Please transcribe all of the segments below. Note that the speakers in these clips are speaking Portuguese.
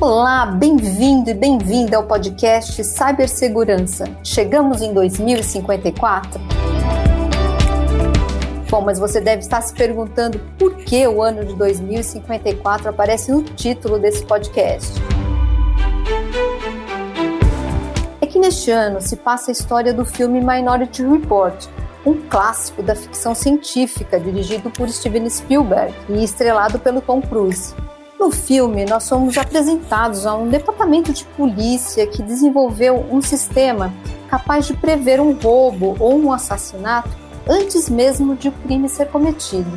Olá, bem-vindo e bem-vinda ao podcast Cibersegurança. Chegamos em 2054? Bom, mas você deve estar se perguntando por que o ano de 2054 aparece no título desse podcast. É que neste ano se passa a história do filme Minority Report, um clássico da ficção científica dirigido por Steven Spielberg e estrelado pelo Tom Cruise. No filme, nós somos apresentados a um departamento de polícia que desenvolveu um sistema capaz de prever um roubo ou um assassinato antes mesmo de o crime ser cometido.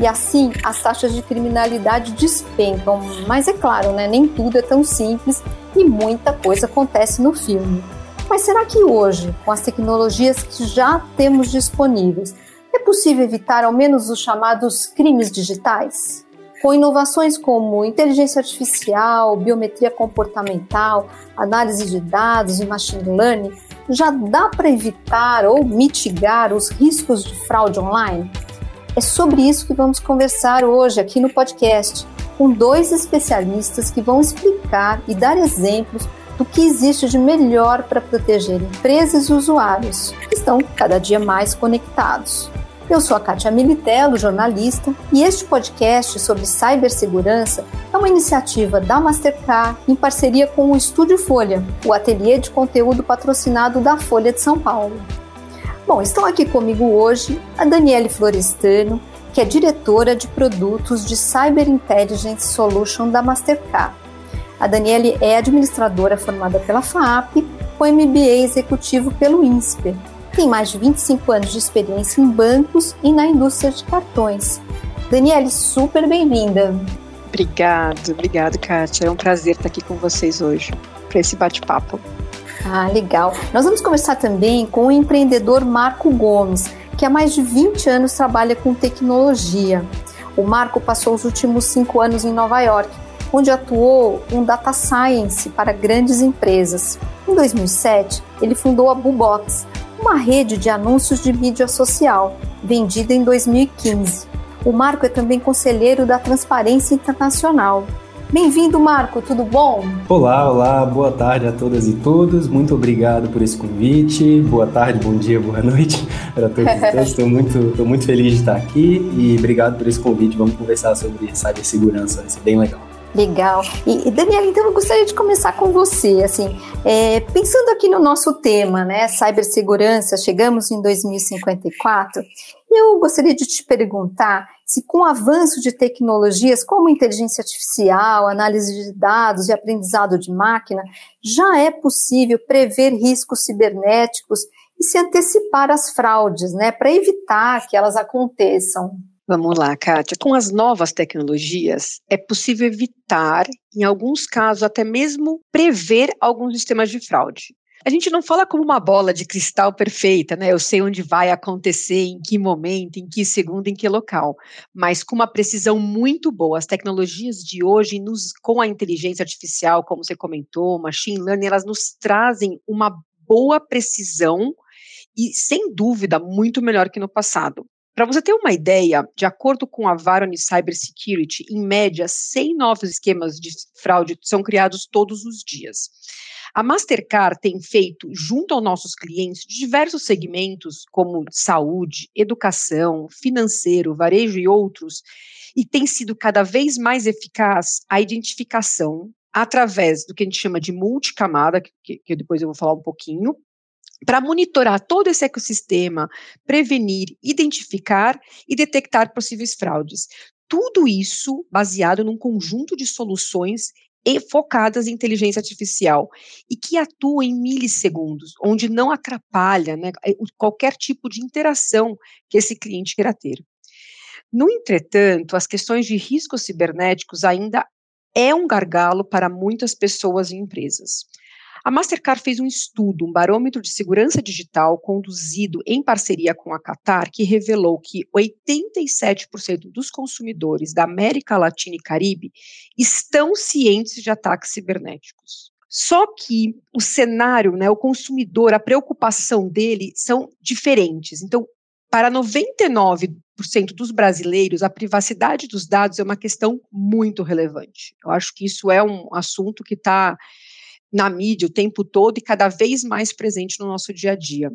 E assim, as taxas de criminalidade despencam, mas é claro, né, nem tudo é tão simples e muita coisa acontece no filme. Mas será que hoje, com as tecnologias que já temos disponíveis, é possível evitar ao menos os chamados crimes digitais? Com inovações como inteligência artificial, biometria comportamental, análise de dados e machine learning, já dá para evitar ou mitigar os riscos de fraude online? É sobre isso que vamos conversar hoje aqui no podcast, com dois especialistas que vão explicar e dar exemplos do que existe de melhor para proteger empresas e usuários, que estão cada dia mais conectados. Eu sou a Kátia Militello, jornalista, e este podcast sobre cibersegurança é uma iniciativa da Mastercard em parceria com o Estúdio Folha, o ateliê de conteúdo patrocinado da Folha de São Paulo. Bom, estão aqui comigo hoje a Daniele Florestano, que é diretora de produtos de Cyber Intelligence Solution da Mastercard. A Daniele é administradora formada pela FAP, com MBA executivo pelo INSPER tem mais de 25 anos de experiência em bancos e na indústria de cartões. Daniele, super bem-vinda. Obrigado, obrigado, Kátia. É um prazer estar aqui com vocês hoje para esse bate-papo. Ah, legal. Nós vamos conversar também com o empreendedor Marco Gomes, que há mais de 20 anos trabalha com tecnologia. O Marco passou os últimos cinco anos em Nova York, onde atuou um data science para grandes empresas. Em 2007, ele fundou a Bubox, uma rede de anúncios de mídia social, vendida em 2015. O Marco é também conselheiro da Transparência Internacional. Bem-vindo, Marco, tudo bom? Olá, olá, boa tarde a todas e todos. Muito obrigado por esse convite. Boa tarde, bom dia, boa noite para todos e todas. Estou muito, muito feliz de estar aqui e obrigado por esse convite. Vamos conversar sobre cibersegurança, vai ser bem legal. Legal. E, Daniela, então eu gostaria de começar com você, assim, é, pensando aqui no nosso tema, né, cibersegurança, chegamos em 2054, eu gostaria de te perguntar se com o avanço de tecnologias como inteligência artificial, análise de dados e aprendizado de máquina, já é possível prever riscos cibernéticos e se antecipar às fraudes, né, para evitar que elas aconteçam. Vamos lá, Kátia. Com as novas tecnologias, é possível evitar, em alguns casos, até mesmo prever alguns sistemas de fraude. A gente não fala como uma bola de cristal perfeita, né? Eu sei onde vai acontecer, em que momento, em que segundo, em que local, mas com uma precisão muito boa. As tecnologias de hoje, nos, com a inteligência artificial, como você comentou, machine learning, elas nos trazem uma boa precisão e, sem dúvida, muito melhor que no passado. Para você ter uma ideia, de acordo com a Varonis Cybersecurity, em média, 100 novos esquemas de fraude são criados todos os dias. A Mastercard tem feito, junto aos nossos clientes, diversos segmentos, como saúde, educação, financeiro, varejo e outros, e tem sido cada vez mais eficaz a identificação através do que a gente chama de multicamada, que, que depois eu vou falar um pouquinho, para monitorar todo esse ecossistema, prevenir, identificar e detectar possíveis fraudes. Tudo isso baseado num conjunto de soluções focadas em inteligência artificial e que atuam em milissegundos, onde não atrapalha né, é, qualquer tipo de interação que esse cliente queira ter. No entretanto, as questões de riscos cibernéticos ainda é um gargalo para muitas pessoas e empresas. A Mastercard fez um estudo, um barômetro de segurança digital conduzido em parceria com a Qatar, que revelou que 87% dos consumidores da América Latina e Caribe estão cientes de ataques cibernéticos. Só que o cenário, né, o consumidor, a preocupação dele são diferentes. Então, Para 99% dos brasileiros, a privacidade dos dados é uma questão muito relevante. Eu acho que isso é um assunto que está na mídia o tempo todo e cada vez mais presente no nosso dia a dia.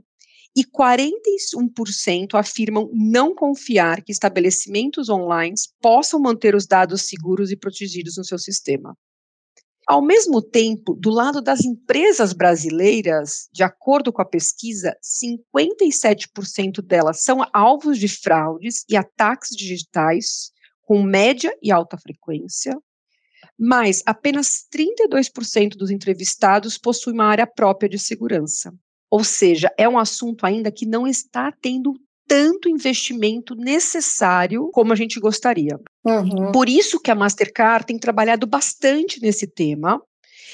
E 41% afirmam não confiar que estabelecimentos online possam manter os dados seguros e protegidos no seu sistema. Ao mesmo tempo, do lado das empresas brasileiras, de acordo com a pesquisa, 57% delas são alvos de fraudes e ataques digitais com média e alta frequência, mas apenas 32% dos entrevistados possuem uma área própria de segurança. Ou seja, é um assunto ainda que não está tendo tanto investimento necessário como a gente gostaria. Uhum. Por isso que a Mastercard tem trabalhado bastante nesse tema.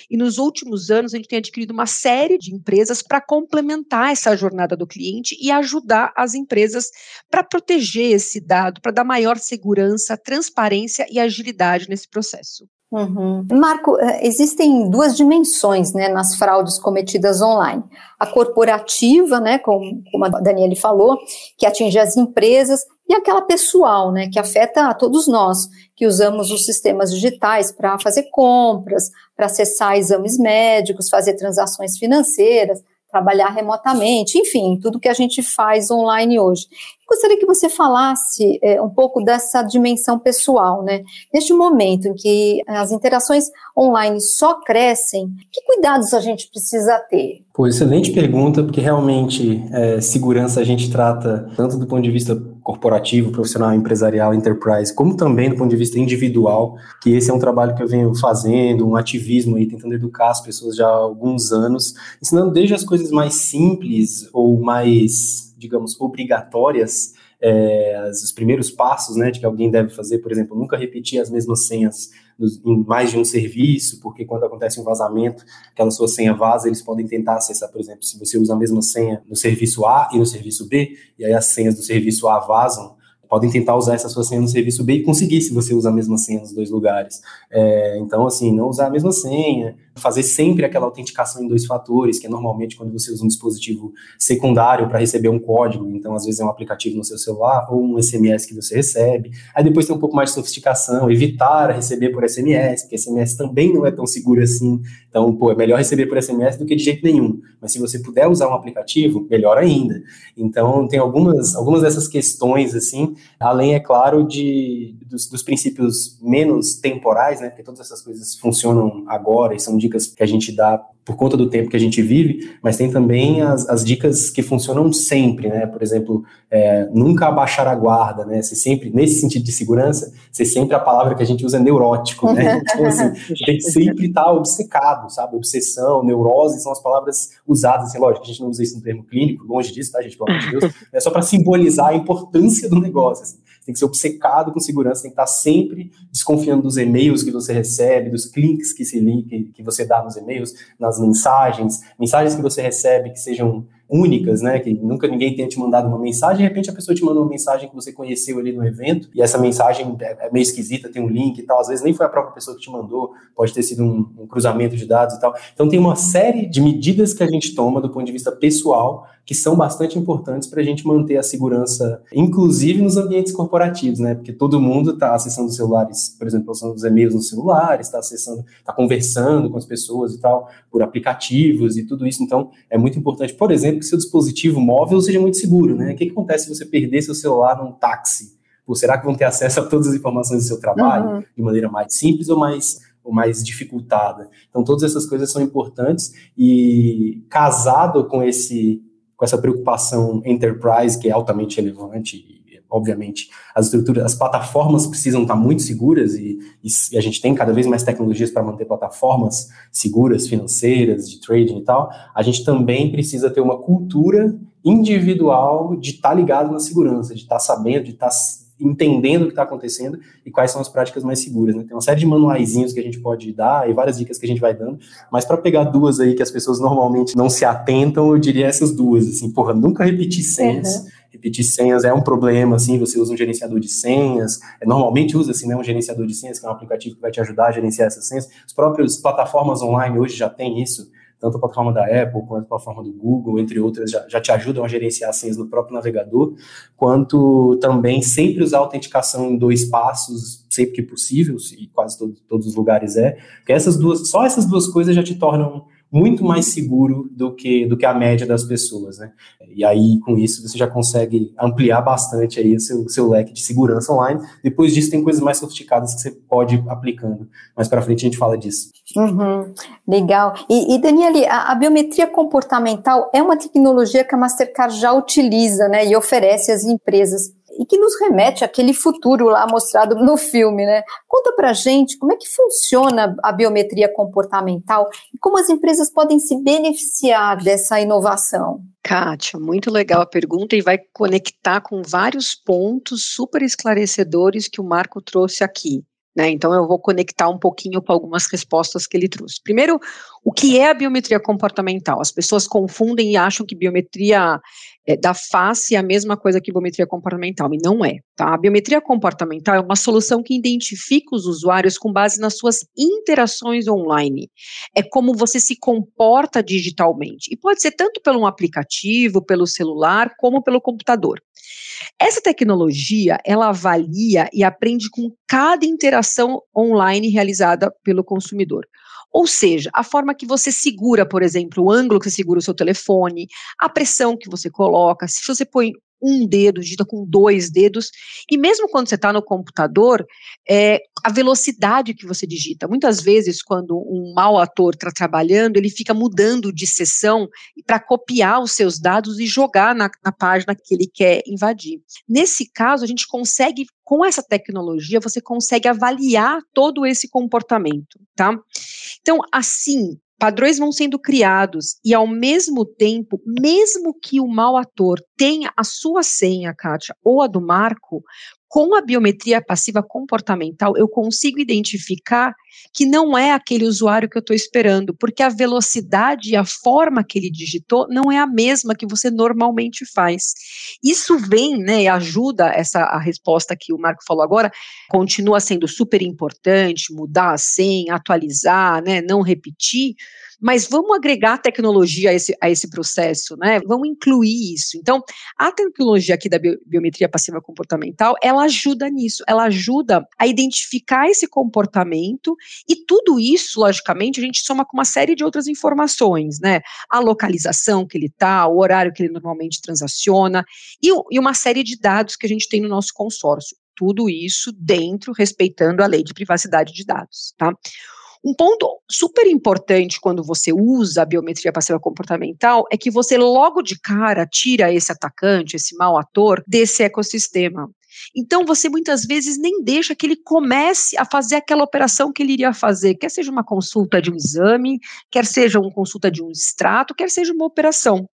E nos últimos anos a gente tem adquirido uma série de empresas para complementar essa jornada do cliente e ajudar as empresas para proteger esse dado, para dar maior segurança, transparência e agilidade nesse processo. Uhum. Marco, eh, existem duas dimensões né, nas fraudes cometidas online. A corporativa, né, como, como a Daniele falou, que atinge as empresas, e aquela pessoal, né, que afeta a todos nós, que usamos os sistemas digitais para fazer compras, para acessar exames médicos, fazer transações financeiras, trabalhar remotamente, enfim, tudo que a gente faz online hoje. Gostaria que você falasse é, um pouco dessa dimensão pessoal, né? Neste momento em que as interações online só crescem, que cuidados a gente precisa ter? Pô, excelente pergunta, porque realmente é, segurança a gente trata tanto do ponto de vista corporativo, profissional, empresarial, enterprise, como também do ponto de vista individual, que esse é um trabalho que eu venho fazendo, um ativismo aí, tentando educar as pessoas já há alguns anos, ensinando desde as coisas mais simples ou mais digamos, obrigatórias, é, os primeiros passos, né, de que alguém deve fazer, por exemplo, nunca repetir as mesmas senhas em mais de um serviço, porque quando acontece um vazamento, aquela sua senha vaza, eles podem tentar acessar, por exemplo, se você usa a mesma senha no serviço A e no serviço B, e aí as senhas do serviço A vazam, podem tentar usar essa sua senha no serviço B e conseguir se você usa a mesma senha nos dois lugares. É, então, assim, não usar a mesma senha, fazer sempre aquela autenticação em dois fatores, que é normalmente quando você usa um dispositivo secundário para receber um código, então às vezes é um aplicativo no seu celular ou um SMS que você recebe. Aí depois tem um pouco mais de sofisticação, evitar receber por SMS, porque SMS também não é tão seguro assim. Então, pô, é melhor receber por SMS do que de jeito nenhum. Mas se você puder usar um aplicativo, melhor ainda. Então, tem algumas, algumas dessas questões, assim, além, é claro, de, dos, dos princípios menos temporais, né? Porque todas essas coisas funcionam agora e são dicas que a gente dá por conta do tempo que a gente vive, mas tem também as, as dicas que funcionam sempre, né? Por exemplo, é, nunca abaixar a guarda, né? Você sempre, nesse sentido de segurança, você sempre a palavra que a gente usa é neurótico, né? Então, assim, tem que sempre estar obcecado, sabe? Obsessão, neurose são as palavras usadas, assim, lógico, a gente não usa isso no termo clínico, longe disso, tá, gente? Pelo amor de Deus, é só para simbolizar a importância do negócio, assim tem que ser obcecado com segurança, tem que estar sempre desconfiando dos e-mails que você recebe, dos cliques que, se, que, que você dá nos e-mails, nas mensagens, mensagens que você recebe que sejam únicas, né? Que nunca ninguém tenha te mandado uma mensagem, de repente a pessoa te manda uma mensagem que você conheceu ali no evento, e essa mensagem é, é meio esquisita, tem um link e tal, às vezes nem foi a própria pessoa que te mandou, pode ter sido um, um cruzamento de dados e tal. Então tem uma série de medidas que a gente toma do ponto de vista pessoal que são bastante importantes para a gente manter a segurança, inclusive nos ambientes corporativos, né? Porque todo mundo está acessando os celulares, por exemplo, acessando os e-mails nos celulares, está acessando, está conversando com as pessoas e tal, por aplicativos e tudo isso. Então, é muito importante, por exemplo, que seu dispositivo móvel seja muito seguro, né? O que, que acontece se você perder seu celular num táxi? Pô, será que vão ter acesso a todas as informações do seu trabalho uhum. de maneira mais simples ou mais ou mais dificultada. Então, todas essas coisas são importantes e casado com esse com essa preocupação enterprise que é altamente relevante obviamente, as estruturas, as plataformas precisam estar muito seguras e, e a gente tem cada vez mais tecnologias para manter plataformas seguras, financeiras, de trading e tal. A gente também precisa ter uma cultura individual de estar ligado na segurança, de estar sabendo, de estar entendendo o que está acontecendo e quais são as práticas mais seguras. Né? Tem uma série de manuaizinhos que a gente pode dar e várias dicas que a gente vai dando, mas para pegar duas aí que as pessoas normalmente não se atentam, eu diria essas duas, assim, porra, nunca repetir senhas, uhum. repetir senhas é um problema, assim, você usa um gerenciador de senhas, é, normalmente usa, assim, né, um gerenciador de senhas, que é um aplicativo que vai te ajudar a gerenciar essas senhas, as próprias plataformas online hoje já têm isso, tanto a plataforma da Apple quanto a plataforma do Google, entre outras, já, já te ajudam a gerenciar senhas no próprio navegador, quanto também sempre usar autenticação em dois passos, sempre que possível, e quase todo, todos os lugares é, porque essas duas, só essas duas coisas já te tornam muito mais seguro do que, do que a média das pessoas, né? E aí, com isso, você já consegue ampliar bastante aí o seu, seu leque de segurança online. Depois disso, tem coisas mais sofisticadas que você pode ir aplicando. Mais para frente a gente fala disso. Uhum, legal. E, e Daniele, a, a, biometria comportamental é uma tecnologia que a Mastercard já utiliza, né? E oferece às empresas e que nos remete àquele futuro lá mostrado no filme, né? Conta pra gente como é que funciona a biometria comportamental e como as empresas podem se beneficiar dessa inovação. Kátia, muito legal a pergunta e vai conectar com vários pontos super esclarecedores que o Marco trouxe aqui. Né? Então, eu vou conectar um pouquinho com algumas respostas que ele trouxe. Primeiro, o que é a biometria comportamental? As pessoas confundem e acham que biometria da face é a mesma coisa que biometria comportamental, e não é. Tá? A biometria comportamental é uma solução que identifica os usuários com base nas suas interações online. É como você se comporta digitalmente. E pode ser tanto pelo um aplicativo, pelo celular, como pelo computador. Essa tecnologia, ela avalia e aprende com cada interação online realizada pelo consumidor. Ou seja, a forma que você segura, por exemplo, o ângulo que você segura o seu telefone, a pressão que você coloca, se você põe um dedo, digita com dois dedos, e mesmo quando você está no computador, é, a velocidade que você digita. Muitas vezes, quando um mau ator está trabalhando, ele fica mudando de sessão para copiar os seus dados e jogar na, na página que ele quer invadir. Nesse caso, a gente consegue, com essa tecnologia, você consegue avaliar todo esse comportamento, tá? Então, assim, padrões vão sendo criados e, ao mesmo tempo, mesmo que o mau ator tenha a sua senha, Kátia, ou a do Marco, com a biometria passiva comportamental, eu consigo identificar que não é aquele usuário que eu estou esperando, porque a velocidade e a forma que ele digitou não é a mesma que você normalmente faz. Isso vem, né, e ajuda essa a resposta que o Marco falou agora, continua sendo super importante, mudar a senha, atualizar, né, não repetir, mas vamos agregar tecnologia a esse, a esse processo, né? Vamos incluir isso. Então, a tecnologia aqui da biometria passiva comportamental, ela ajuda nisso, ela ajuda a identificar esse comportamento e tudo isso, logicamente, a gente soma com uma série de outras informações, né? A localização que ele está, o horário que ele normalmente transaciona e, e uma série de dados que a gente tem no nosso consórcio tudo isso dentro, respeitando a lei de privacidade de dados, tá? Um ponto super importante quando você usa a biometria passiva comportamental é que você logo de cara tira esse atacante, esse mau ator, desse ecossistema. Então, você muitas vezes nem deixa que ele comece a fazer aquela operação que ele iria fazer, quer seja uma consulta de um exame, quer seja uma consulta de um extrato, quer seja uma operação.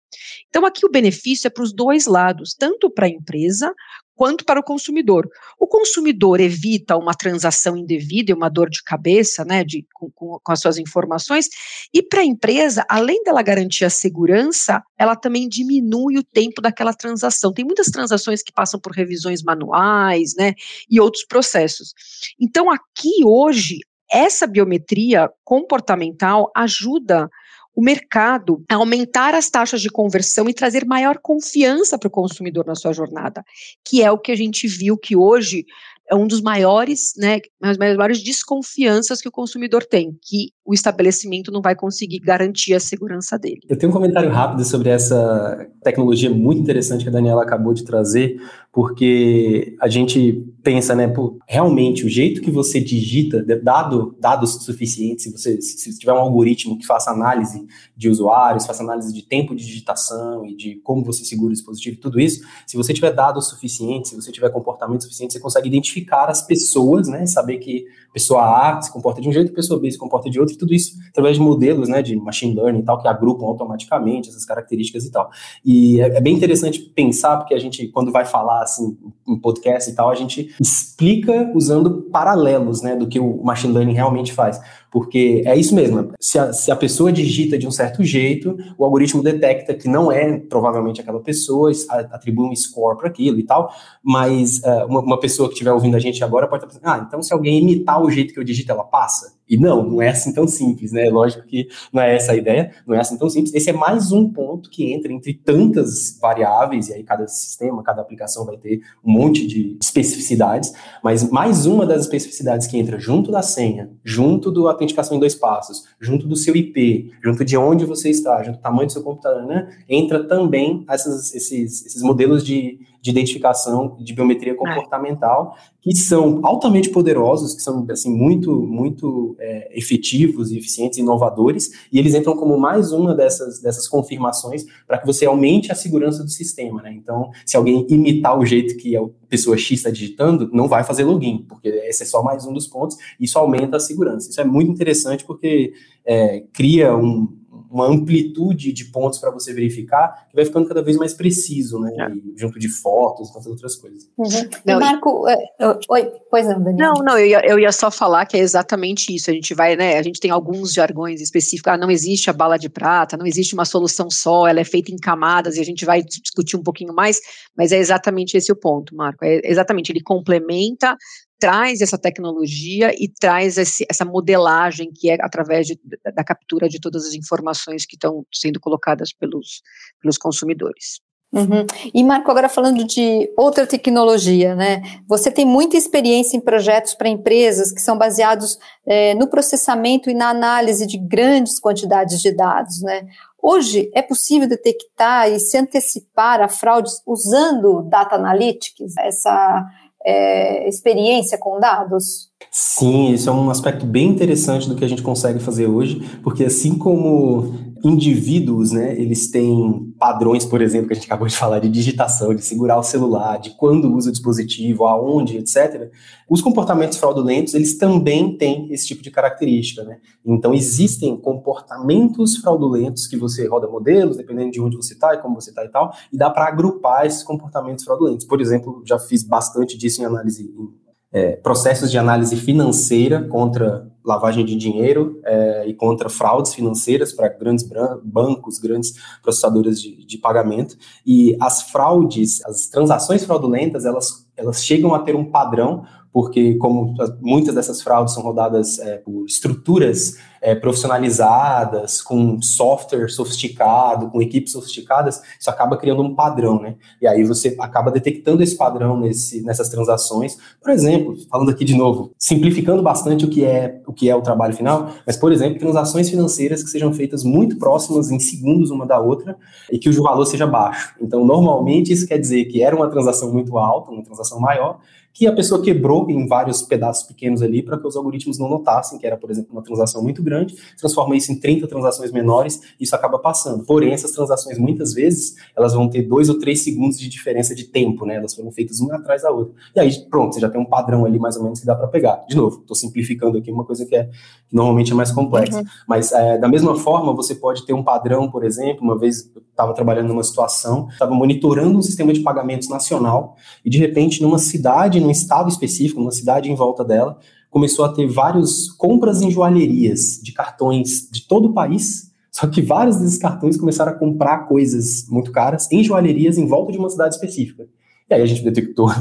Então, aqui o benefício é para os dois lados, tanto para a empresa quanto para o consumidor. O consumidor evita uma transação indevida e uma dor de cabeça, né, de, com, com, com as suas informações, e para a empresa, além dela garantir a segurança, ela também diminui o tempo daquela transação. Tem muitas transações que passam por revisões manuais, né, e outros processos. Então, aqui hoje, essa biometria comportamental ajuda o mercado a aumentar as taxas de conversão e trazer maior confiança para o consumidor na sua jornada, que é o que a gente viu que hoje é um dos maiores, né, as maiores desconfianças que o consumidor tem, que o estabelecimento não vai conseguir garantir a segurança dele. Eu tenho um comentário rápido sobre essa tecnologia muito interessante que a Daniela acabou de trazer, porque a gente pensa, né, pô, realmente o jeito que você digita, dado dados suficientes, se você se tiver um algoritmo que faça análise de usuários, faça análise de tempo de digitação e de como você segura o dispositivo, tudo isso, se você tiver dados suficientes, se você tiver comportamento suficiente, você consegue identificar as pessoas, né, saber que pessoa A se comporta de um jeito, pessoa B se comporta de outro, e tudo isso através de modelos, né, de machine learning e tal, que agrupam automaticamente essas características e tal. E é, é bem interessante pensar, porque a gente, quando vai falar, assim, em podcast e tal, a gente explica usando paralelos, né, do que o machine learning realmente faz. Porque é isso mesmo, se a, se a pessoa digita de um certo jeito, o algoritmo detecta que não é provavelmente aquela pessoa, atribui um score para aquilo e tal, mas uh, uma, uma, pessoa que estiver ouvindo a gente agora pode estar pensando, ah, então se alguém imitar o jeito que eu digito, ela passa? E não, não é assim tão simples, né? Lógico que não é essa a ideia, não é assim tão simples. Esse é mais um ponto que entra entre tantas variáveis, e aí cada sistema, cada aplicação vai ter um monte de especificidades, mas mais uma das especificidades que entra junto da senha, junto do autenticação em dois passos, junto do seu IP, junto de onde você está, junto do tamanho do seu computador, né? Entra também essas, esses, esses modelos de de identificação de biometria comportamental, que são altamente poderosos, que são assim muito muito é, efetivos e eficientes, inovadores, e eles entram como mais uma dessas dessas confirmações para que você aumente a segurança do sistema, né? Então, se alguém imitar o jeito que a pessoa X está digitando, não vai fazer login, porque esse é só mais um dos pontos. Isso aumenta a segurança. Isso é muito interessante porque é, cria um uma amplitude de pontos para você verificar, que vai ficando cada vez mais preciso, né? É. junto de fotos e tantas outras coisas. Uhum. Não, Marco, e... É, oi, pois não, Daniel. Não, não, eu ia, eu ia só falar que é exatamente isso. A gente vai, né? A gente tem alguns jargões específicos. Ah, não existe a bala de prata, não existe uma solução só, ela é feita em camadas e a gente vai discutir um pouquinho mais, mas é exatamente esse o ponto, Marco. É exatamente, ele complementa traz essa tecnologia e traz esse, essa modelagem que é através de, da captura de todas as informações que estão sendo colocadas pelos, pelos consumidores. Uhum. E Marco, agora falando de outra tecnologia, né? Você tem muita experiência em projetos para empresas que são baseados é, no processamento e na análise de grandes quantidades de dados, né? Hoje é possível detectar e se antecipar a fraudes usando data analytics, essa é, experiência com dados? Sim, isso é um aspecto bem interessante do que a gente consegue fazer hoje, porque assim como indivíduos, né, eles têm padrões, por exemplo, que a gente acabou de falar, de digitação, de segurar o celular, de quando usa o dispositivo, aonde, etc. Os comportamentos fraudulentos, eles também têm esse tipo de característica, né? Então, existem comportamentos fraudulentos que você roda modelos, dependendo de onde você está e como você está e tal, e dá para agrupar esses comportamentos fraudulentos. Por exemplo, já fiz bastante disso em análise, em, é, processos de análise financeira contra lavagem de dinheiro é, e contra fraudes financeiras para grandes bancos, grandes processadoras de, de, pagamento. E as fraudes, as transações fraudulentas, elas, elas chegam a ter um padrão porque como muitas dessas fraudes são rodadas é, por estruturas é, profissionalizadas, com software sofisticado, com equipes sofisticadas, isso acaba criando um padrão, né? E aí você acaba detectando esse padrão nesse, nessas transações. Por exemplo, falando aqui de novo, simplificando bastante o que é o que é o trabalho final, mas por exemplo, transações financeiras que sejam feitas muito próximas em segundos uma da outra e que o valor seja baixo. Então, normalmente isso quer dizer que era uma transação muito alta, uma transação maior, que a pessoa quebrou em vários pedaços pequenos ali para que os algoritmos não notassem que era, por exemplo, uma transação muito grande, transforma isso em 30 transações menores e isso acaba passando. Porém, essas transações, muitas vezes, elas vão ter dois ou três segundos de diferença de tempo, né? Elas foram feitas uma atrás da outra. E aí, pronto, você já tem um padrão ali mais ou menos que dá para pegar. De novo, estou simplificando aqui uma coisa que, é, que normalmente é mais complexa. Uhum. Mas, é, da mesma forma, você pode ter um padrão, por exemplo, uma vez eu estava trabalhando numa situação, estava monitorando um sistema de pagamentos nacional e, de repente, numa cidade, num estado específico, numa cidade em volta dela, começou a ter várias compras em joalherias de cartões de todo o país. Só que vários desses cartões começaram a comprar coisas muito caras em joalherias em volta de uma cidade específica. E aí a gente detectou,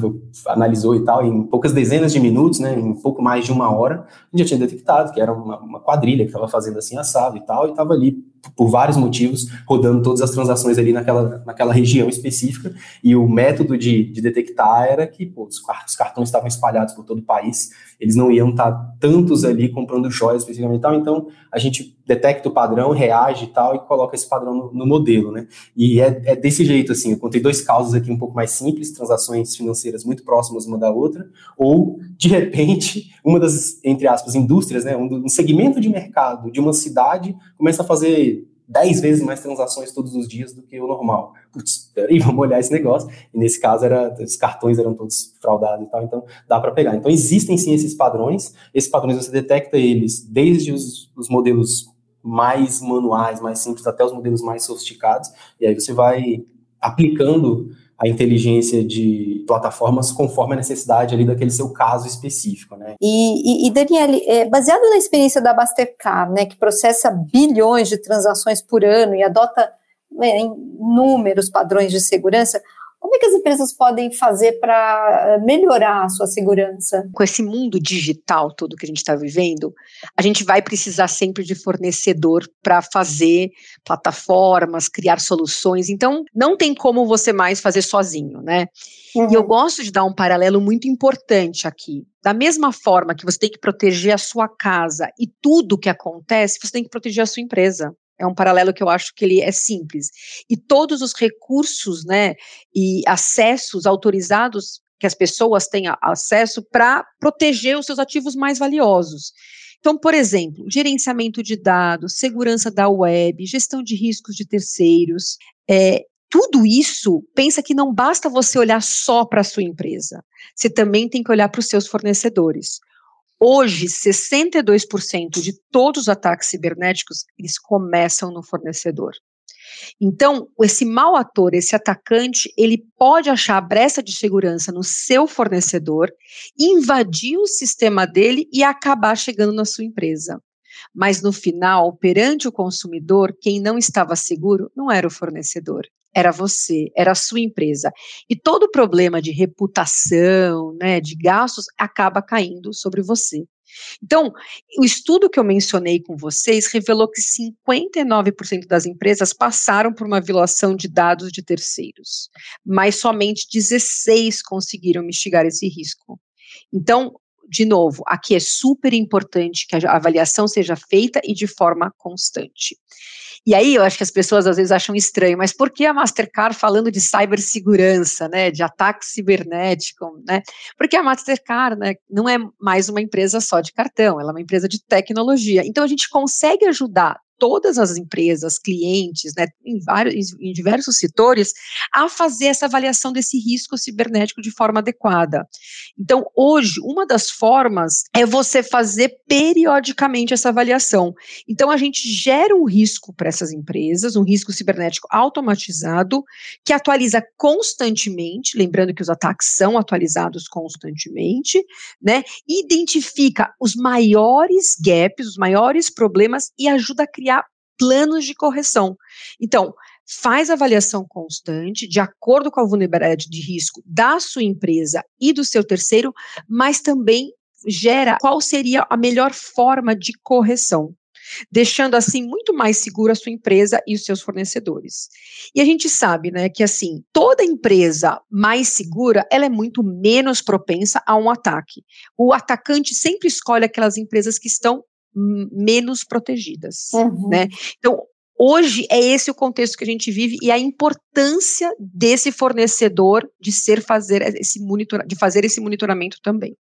analisou e tal, em poucas dezenas de minutos, né, em pouco mais de uma hora, a gente já tinha detectado que era uma, uma quadrilha que estava fazendo assim assado e tal, e estava ali por vários motivos, rodando todas as transações ali naquela, naquela região específica, e o método de, de detectar era que pô, os, os, cartões estavam espalhados por todo o país, eles não iam estar tá tantos ali comprando joias especificamente e tal, então a gente detecta o padrão, reage e tal, e coloca esse padrão no, no modelo, né? E é, é, desse jeito, assim, eu contei dois casos aqui um pouco mais simples, transações financeiras muito próximas uma da outra, ou, de repente, uma das, entre aspas, indústrias, né, um, um segmento de mercado de uma cidade começa a fazer 10 vezes mais transações todos os dias do que o normal. Putz, peraí, vamos olhar esse negócio. E nesse caso, era, os cartões eram todos fraudados e tal, então dá para pegar. Então existem sim esses padrões, esses padrões você detecta eles desde os, os modelos mais manuais, mais simples, até os modelos mais sofisticados, e aí você vai aplicando a inteligência de plataformas conforme a necessidade ali daquele seu caso específico, né? E, e, e é, baseado na experiência da Mastercard, né, que processa bilhões de transações por ano e adota né, inúmeros padrões de segurança, Como é que as empresas podem fazer para eh, melhorar a sua segurança? Com esse mundo digital todo que a gente está vivendo, a gente vai precisar sempre de fornecedor para fazer plataformas, criar soluções. Então, não tem como você mais fazer sozinho, né? Uhum. E eu uhum. gosto de dar um paralelo muito importante aqui. Da mesma forma que você tem que proteger a sua casa e tudo que acontece, você tem que proteger a sua empresa. É um paralelo que eu acho que ele é simples. E todos os recursos, né, e acessos autorizados que as pessoas têm acesso para proteger os seus ativos mais valiosos. Então, por exemplo, gerenciamento de dados, segurança da web, gestão de riscos de terceiros, é, tudo isso, pensa que não basta você olhar só para a sua empresa, você também tem que olhar para os seus fornecedores. Hoje, 62% de todos os ataques cibernéticos, eles começam no fornecedor. Então, esse mau ator, esse atacante, ele pode achar a brecha de segurança no seu fornecedor, invadir o sistema dele e acabar chegando na sua empresa. Mas no final, perante o consumidor, quem não estava seguro não era o fornecedor, era você, era a sua empresa. E todo o problema de reputação, né, de gastos, acaba caindo sobre você. Então, o estudo que eu mencionei com vocês revelou que 59% das empresas passaram por uma violação de dados de terceiros, mas somente 16 conseguiram mitigar esse risco. Então, de novo, aqui é super importante que a avaliação seja feita e de forma constante. E aí eu acho que as pessoas às vezes acham estranho, mas por que a Mastercard falando de cibersegurança, né, de ataque cibernético, né? Porque a Mastercard, né, não é mais uma empresa só de cartão, ela é uma empresa de tecnologia. Então a gente consegue ajudar todas as empresas, clientes, né, em, vários, em diversos setores, a fazer essa avaliação desse risco cibernético de forma adequada. Então, hoje, uma das formas é você fazer periodicamente essa avaliação. Então, a gente gera um risco para essas empresas, um risco cibernético automatizado, que atualiza constantemente, lembrando que os ataques são atualizados constantemente, né? Identifica os maiores gaps, os maiores problemas e ajuda a criar planos de correção. Então, faz avaliação constante, de acordo com a vulnerabilidade de risco da sua empresa e do seu terceiro, mas também gera qual seria a melhor forma de correção. Deixando assim muito mais seguro a sua empresa e os seus fornecedores. E a gente sabe, né, que assim, toda empresa mais segura, ela é muito menos propensa a um ataque. O atacante sempre escolhe aquelas empresas que estão menos protegidas, uhum. né? Então, hoje é esse o contexto que a gente vive e a importância desse fornecedor de ser fazer esse monitor, de fazer esse monitoramento também.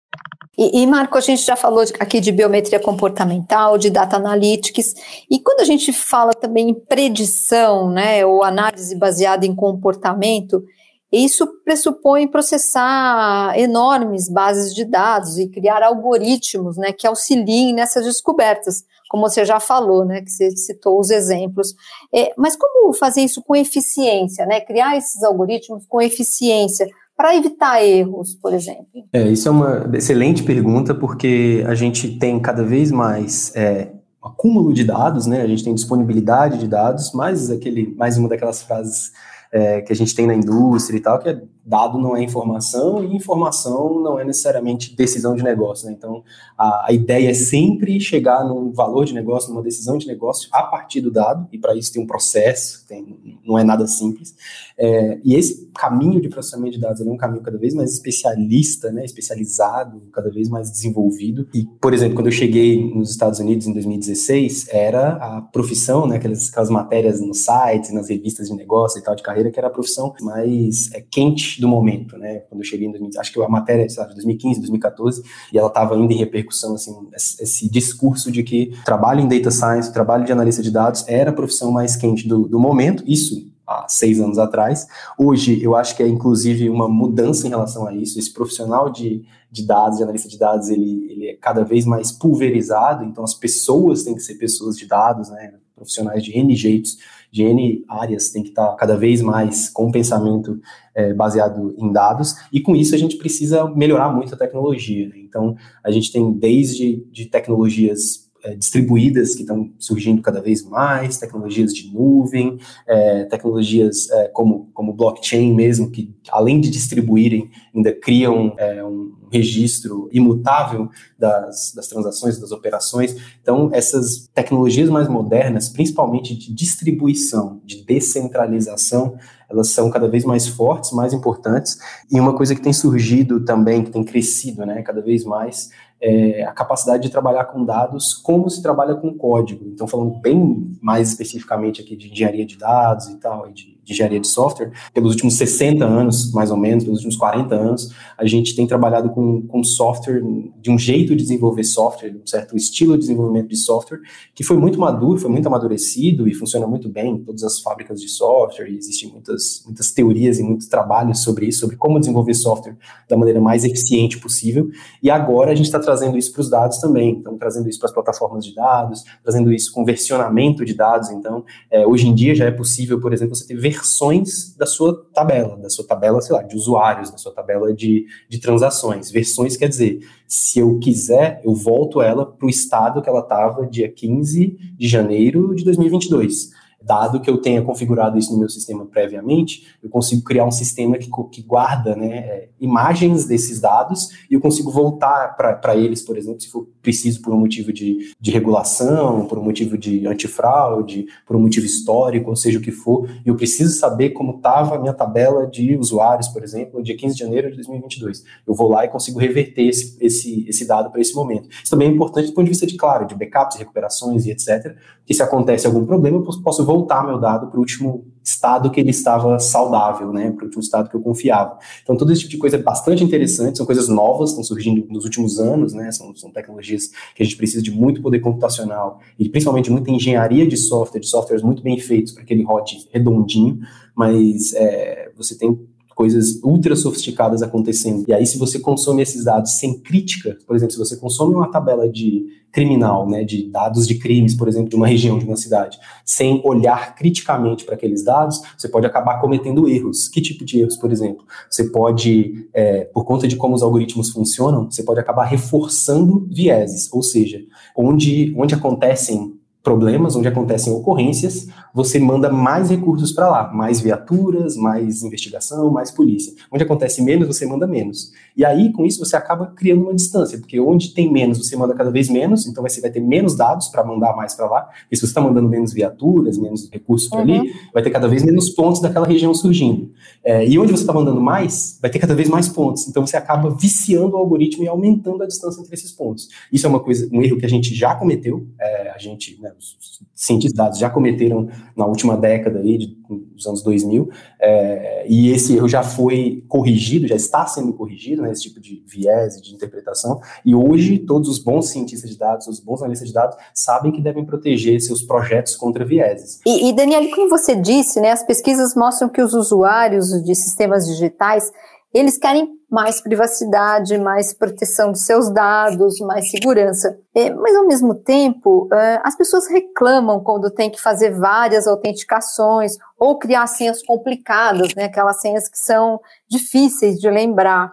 E, e, Marco, a gente já falou aqui de biometria comportamental, de data analytics, e quando a gente fala também em predição, né, ou análise baseada em comportamento, isso pressupõe processar enormes bases de dados e criar algoritmos né, que auxiliem nessas descobertas, como você já falou, né, que você citou os exemplos. É, mas como fazer isso com eficiência, né, criar esses algoritmos com eficiência para evitar erros, por exemplo? É, isso é uma excelente pergunta, porque a gente tem cada vez mais é, acúmulo de dados, né, a gente tem disponibilidade de dados, mais, aquele, mais uma daquelas frases é, que a gente tem na indústria e tal, que é dado não é informação e informação não é necessariamente decisão de negócio. Né? Então, a, a, ideia é sempre chegar num valor de negócio, numa decisão de negócio a partir do dado, e para isso tem um processo, tem, não é nada simples. É, e esse caminho de processamento de dados é um caminho cada vez mais especialista, né, especializado, cada vez mais desenvolvido. E, por exemplo, quando eu cheguei nos Estados Unidos em 2016, era a profissão, né, aquelas, aquelas matérias nos sites, nas revistas de negócio e tal, de carreira, que era a profissão mais é, quente do momento, né? Quando eu cheguei em 2000, acho que a matéria é de 2015, 2014, e ela estava ainda em repercussão, assim, esse discurso de que trabalho em data science, trabalho de analista de dados era a profissão mais quente do, do momento. Isso há seis anos atrás. Hoje, eu acho que é inclusive uma mudança em relação a isso. Esse profissional de, de dados, de analista de dados, ele, ele é cada vez mais pulverizado, então as pessoas têm que ser pessoas de dados, né? Profissionais de N jeitos de N áreas tem que estar cada vez mais com pensamento é, baseado em dados, e com isso a gente precisa melhorar muito a tecnologia. Né? Então, a gente tem desde de tecnologias distribuídas que estão surgindo cada vez mais, tecnologias de nuvem, é, tecnologias é, como, como blockchain mesmo, que além de distribuírem, ainda criam é, um registro imutável das, das transações, das operações. Então, essas tecnologias mais modernas, principalmente de distribuição, de descentralização, elas são cada vez mais fortes, mais importantes. E uma coisa que tem surgido também, que tem crescido né, cada vez mais, é, a capacidade de trabalhar com dados como se trabalha com código. Então, falando bem mais especificamente aqui de engenharia de dados e tal, e de de engenharia de software, pelos últimos 60 anos, mais ou menos, pelos últimos 40 anos, a gente tem trabalhado com, com software, de um jeito de desenvolver software, um certo estilo de desenvolvimento de software, que foi muito maduro, foi muito amadurecido e funciona muito bem em todas as fábricas de software, e existem muitas, muitas teorias e muitos trabalhos sobre isso, sobre como desenvolver software da maneira mais eficiente possível, e agora a gente está trazendo isso para os dados também, então trazendo isso para as plataformas de dados, trazendo isso com versionamento de dados, então é, hoje em dia já é possível, por exemplo, você ter versões da sua tabela, da sua tabela, sei lá, de usuários, da sua tabela de, de transações. Versões quer dizer, se eu quiser, eu volto ela para o estado que ela estava dia 15 de janeiro de 2022 dado que eu tenha configurado isso no meu sistema previamente, eu consigo criar um sistema que, que guarda né, é, imagens desses dados e eu consigo voltar para eles, por exemplo, se for preciso por um motivo de, de regulação, por um motivo de antifraude, por um motivo histórico, ou seja o que for, e eu preciso saber como estava a minha tabela de usuários, por exemplo, no dia 15 de janeiro de 2022. Eu vou lá e consigo reverter esse, esse, esse dado para esse momento. Isso também é importante do ponto de vista de, claro, de backups, recuperações e etc., que se acontece algum problema, eu posso voltar meu dado para o último estado que ele estava saudável, né, para o último estado que eu confiava. Então, todo esse tipo de coisa é bastante interessante, são coisas novas, estão surgindo nos últimos anos, né, são, são tecnologias que a gente precisa de muito poder computacional e principalmente muita engenharia de software, de softwares muito bem feitos para que ele rode redondinho, mas é, você tem coisas ultra sofisticadas acontecendo. E aí, se você consome esses dados sem crítica, por exemplo, se você consome uma tabela de criminal, né, de dados de crimes, por exemplo, de uma região, de uma cidade, sem olhar criticamente para aqueles dados, você pode acabar cometendo erros. Que tipo de erros, por exemplo? Você pode, é, por conta de como os algoritmos funcionam, você pode acabar reforçando vieses, ou seja, onde, onde acontecem problemas, onde acontecem ocorrências, você manda mais recursos para lá, mais viaturas, mais investigação, mais polícia. Onde acontece menos, você manda menos. E aí, com isso, você acaba criando uma distância, porque onde tem menos, você manda cada vez menos, então você vai ter menos dados para mandar mais para lá. E se você está mandando menos viaturas, menos recursos para uhum. ali, vai ter cada vez menos pontos daquela região surgindo. É, e onde você está mandando mais, vai ter cada vez mais pontos. Então você acaba viciando o algoritmo e aumentando a distância entre esses pontos. Isso é uma coisa, um erro que a gente já cometeu. É, a gente, né, os cientistas de dados já cometeram na última década aí, de, dos anos 2000, é, e esse erro já foi corrigido, já está sendo corrigido, né, esse tipo de viés de interpretação, e hoje todos os bons cientistas de dados, os bons analistas de dados, sabem que devem proteger seus projetos contra vieses. E, e Daniel, como você disse, né, as pesquisas mostram que os usuários de sistemas digitais eles querem mais privacidade, mais proteção de seus dados, mais segurança. É, mas, ao mesmo tempo, é, as pessoas reclamam quando tem que fazer várias autenticações ou criar senhas complicadas, né, aquelas senhas que são difíceis de lembrar.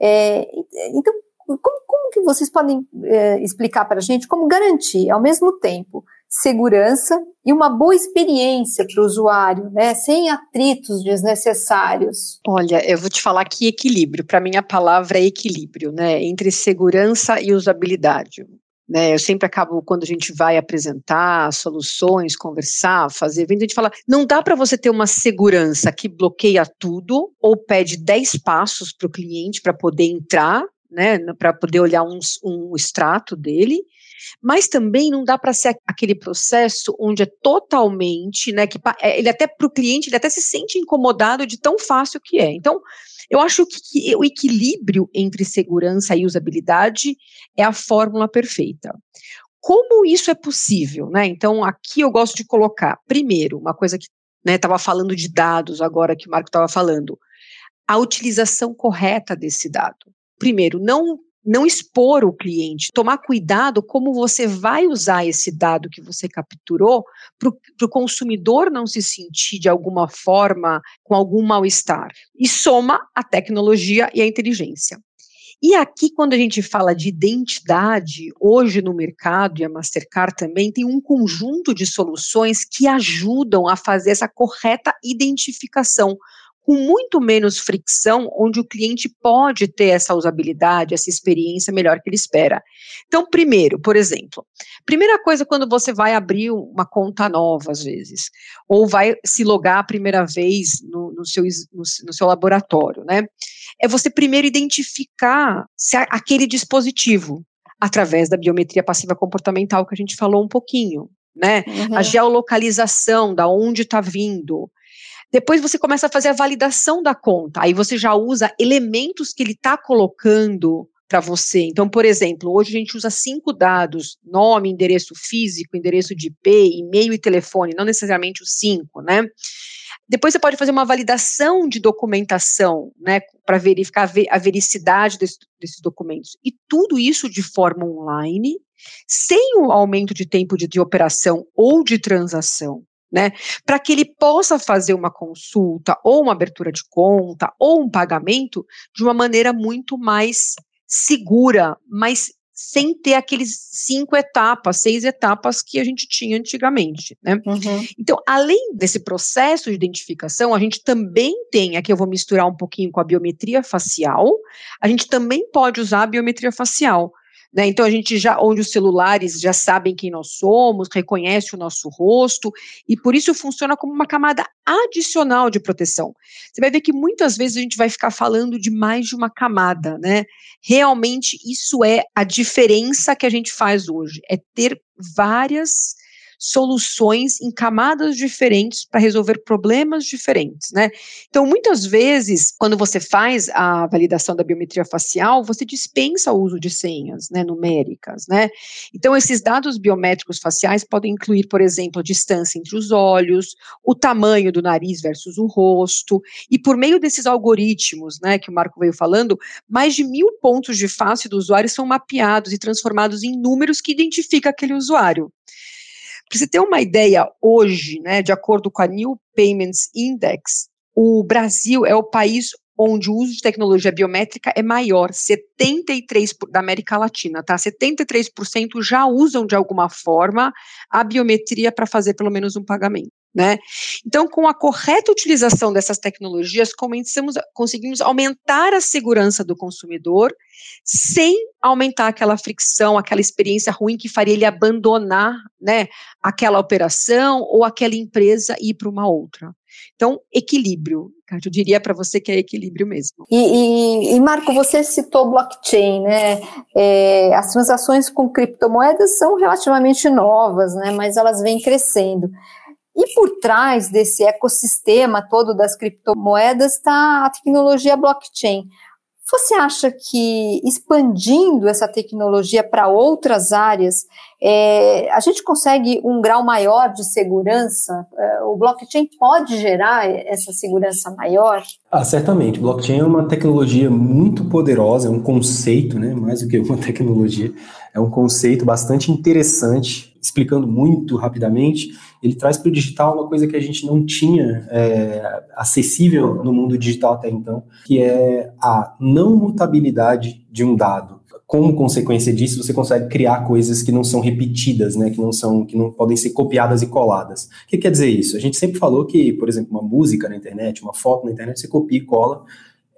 É, então, como, como, que vocês podem é, explicar para a gente como garantir, ao mesmo tempo, segurança e uma boa experiência para o usuário, né, sem atritos desnecessários. Olha, eu vou te falar que equilíbrio. Para mim a palavra é equilíbrio, né, entre segurança e usabilidade. Né, eu sempre acabo, quando a gente vai apresentar soluções, conversar, fazer evento, a gente fala, não dá para você ter uma segurança que bloqueia tudo ou pede 10 passos para o cliente para poder entrar, né, para poder olhar um, um extrato dele, mas também não dá para ser aquele processo onde é totalmente, né, que é, ele até para o cliente, ele até se sente incomodado de tão fácil que é. Então, eu acho que, que o equilíbrio entre segurança e usabilidade é a fórmula perfeita. Como isso é possível, né? Então, aqui eu gosto de colocar, primeiro, uma coisa que estava né, falando de dados agora que o Marco estava falando, a utilização correta desse dado. Primeiro, não não expor o cliente, tomar cuidado como você vai usar esse dado que você capturou para o consumidor não se sentir de alguma forma com algum mal-estar. E soma a tecnologia e a inteligência. E aqui, quando a gente fala de identidade, hoje no mercado, e a Mastercard também, tem um conjunto de soluções que ajudam a fazer essa correta identificação com muito menos fricção, onde o cliente pode ter essa usabilidade, essa experiência melhor que ele espera. Então, primeiro, por exemplo, primeira coisa quando você vai abrir uma conta nova, às vezes, ou vai se logar a primeira vez no, no seu, no, no, seu laboratório, né? É você primeiro identificar se aquele dispositivo, através da biometria passiva comportamental que a gente falou um pouquinho, né? Uhum. A geolocalização, da onde está vindo, depois você começa a fazer a validação da conta. Aí você já usa elementos que ele está colocando para você. Então, por exemplo, hoje a gente usa cinco dados: nome, endereço físico, endereço de IP, e-mail e telefone, não necessariamente os cinco, né? Depois você pode fazer uma validação de documentação, né, para verificar a vericidade desse, desses documentos. E tudo isso de forma online, sem o aumento de tempo de, de operação ou de transação né? Para que ele possa fazer uma consulta, ou uma abertura de conta, ou um pagamento de uma maneira muito mais segura, mas sem ter aqueles cinco etapas, seis etapas que a gente tinha antigamente, né? Uhum. Então, além desse processo de identificação, a gente também tem, aqui eu vou misturar um pouquinho com a biometria facial, a gente também pode usar a biometria facial né? Então a gente já, onde os celulares já sabem quem nós somos, reconhece o nosso rosto, e por isso funciona como uma camada adicional de proteção. Você vai ver que muitas vezes a gente vai ficar falando de mais de uma camada, né? Realmente isso é a diferença que a gente faz hoje, é ter várias soluções em camadas diferentes para resolver problemas diferentes, né? Então, muitas vezes, quando você faz a validação da biometria facial, você dispensa o uso de senhas, né, numéricas, né? Então, esses dados biométricos faciais podem incluir, por exemplo, a distância entre os olhos, o tamanho do nariz versus o rosto, e por meio desses algoritmos, né, que o Marco veio falando, mais de mil pontos de face do usuário são mapeados e transformados em números que identificam aquele usuário. Para você ter uma ideia, hoje, né, de acordo com a New Payments Index, o Brasil é o país onde o uso de tecnologia biométrica é maior, 73% da América Latina, tá? 73% já usam de alguma forma a biometria para fazer pelo menos um pagamento. Né? Então, com a correta utilização dessas tecnologias, conseguimos aumentar a segurança do consumidor sem aumentar aquela fricção, aquela experiência ruim que faria ele abandonar né, aquela operação ou aquela empresa e ir para uma outra. Então, equilíbrio. Eu diria para você que é equilíbrio mesmo. E, e, e Marco, você citou blockchain, né? É, as transações com criptomoedas são relativamente novas, né? Mas elas vêm crescendo. E por trás desse ecossistema todo das criptomoedas está a tecnologia blockchain. Você acha que expandindo essa tecnologia para outras áreas, é, a gente consegue um grau maior de segurança? É, o blockchain pode gerar essa segurança maior? Ah, certamente. Blockchain é uma tecnologia muito poderosa, é um conceito, né, mais do que uma tecnologia, é um conceito bastante interessante, explicando muito rapidamente ele traz para o digital uma coisa que a gente não tinha é, acessível no mundo digital até então, que é a não mutabilidade de um dado. Como consequência disso, você consegue criar coisas que não são repetidas, né, que não são, que não podem ser copiadas e coladas. O que quer dizer isso? A gente sempre falou que, por exemplo, uma música na internet, uma foto na internet, você copia e cola,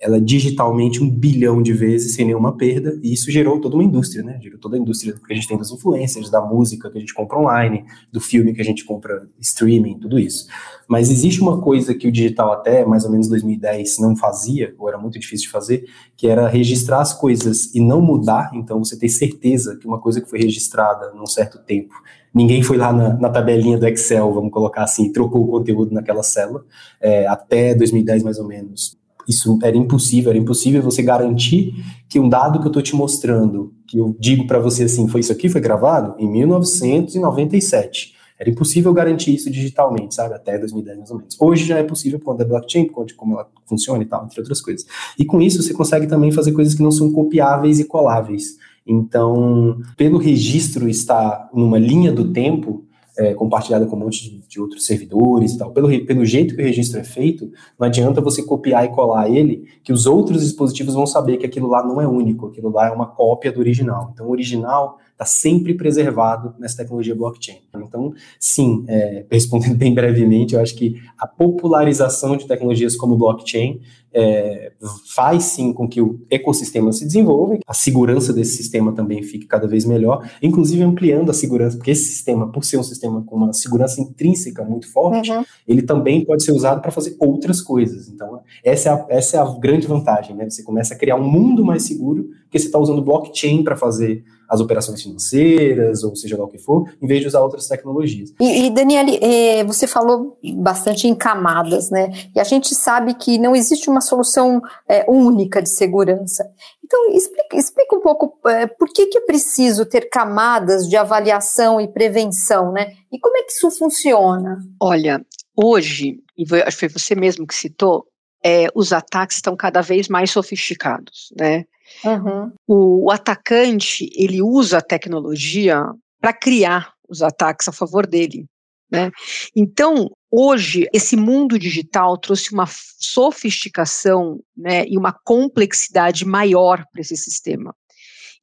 ela digitalmente um bilhão de vezes sem nenhuma perda, e isso gerou toda uma indústria, né? Gerou toda a indústria que a gente tem das influências, da música que a gente compra online, do filme que a gente compra streaming, tudo isso. Mas existe uma coisa que o digital até mais ou menos 2010 não fazia, ou era muito difícil de fazer, que era registrar as coisas e não mudar, então você ter certeza que uma coisa que foi registrada num certo tempo ninguém foi lá na, na, tabelinha do Excel, vamos colocar assim, trocou o conteúdo naquela célula, é, até 2010 mais ou menos isso era impossível, era impossível você garantir que um dado que eu estou te mostrando, que eu digo para você assim, foi isso aqui, foi gravado em 1997. Era impossível garantir isso digitalmente, sabe? Até 2010, mais ou menos. Hoje já é possível por conta da blockchain, por conta de como ela funciona e tal, entre outras coisas. E com isso você consegue também fazer coisas que não são copiáveis e coláveis. Então, pelo registro estar numa linha do tempo, é, compartilhada com um monte de, de, outros servidores e tal. Pelo, pelo jeito que o registro é feito, não adianta você copiar e colar ele, que os outros dispositivos vão saber que aquilo lá não é único, aquilo lá é uma cópia do original. Então, o original está sempre preservado nessa tecnologia blockchain. Então, sim, é, respondendo bem brevemente, eu acho que a popularização de tecnologias como blockchain é, faz sim com que o ecossistema se desenvolva, a segurança desse sistema também fique cada vez melhor, inclusive ampliando a segurança, porque esse sistema, por ser um sistema com uma segurança intrínseca muito forte, uhum. ele também pode ser usado para fazer outras coisas. Então, essa é, a, essa é a grande vantagem, né? Você começa a criar um mundo mais seguro, porque você está usando blockchain para fazer as operações financeiras, ou seja lá o que for, em vez de usar outras tecnologias. E, e Daniele, eh, você falou bastante em camadas, né? E a gente sabe que não existe uma solução eh, única de segurança. Então, explica, explica um pouco eh, por que, que é preciso ter camadas de avaliação e prevenção, né? E como é que isso funciona? Olha, hoje, e acho que foi você mesmo que citou, é, os ataques estão cada vez mais sofisticados, né? Uhum. O, o atacante ele usa a tecnologia para criar os ataques a favor dele. Né? Então, hoje, esse mundo digital trouxe uma sofisticação né, e uma complexidade maior para esse sistema.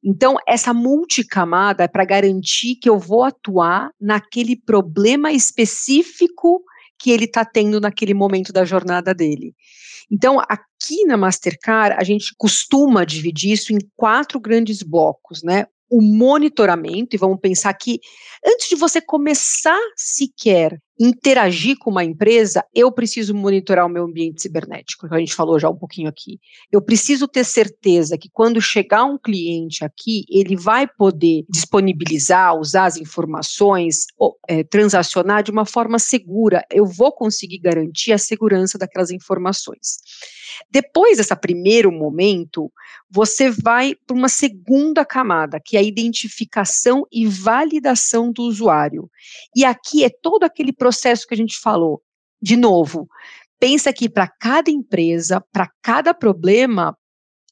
Então, essa multicamada é para garantir que eu vou atuar naquele problema específico que ele está tendo naquele momento da jornada dele. Então, aqui na Mastercard, a gente costuma dividir isso em quatro grandes blocos, né? O monitoramento, e vamos pensar que antes de você começar sequer interagir com uma empresa, eu preciso monitorar o meu ambiente cibernético, que a gente falou já um pouquinho aqui. Eu preciso ter certeza que quando chegar um cliente aqui, ele vai poder disponibilizar, usar as informações, ou, é, transacionar de uma forma segura. Eu vou conseguir garantir a segurança daquelas informações. Depois desse primeiro momento, você vai para uma segunda camada, que é a identificação e validação do usuário. E aqui é todo aquele processo que a gente falou. De novo, pensa que para cada empresa, para cada problema,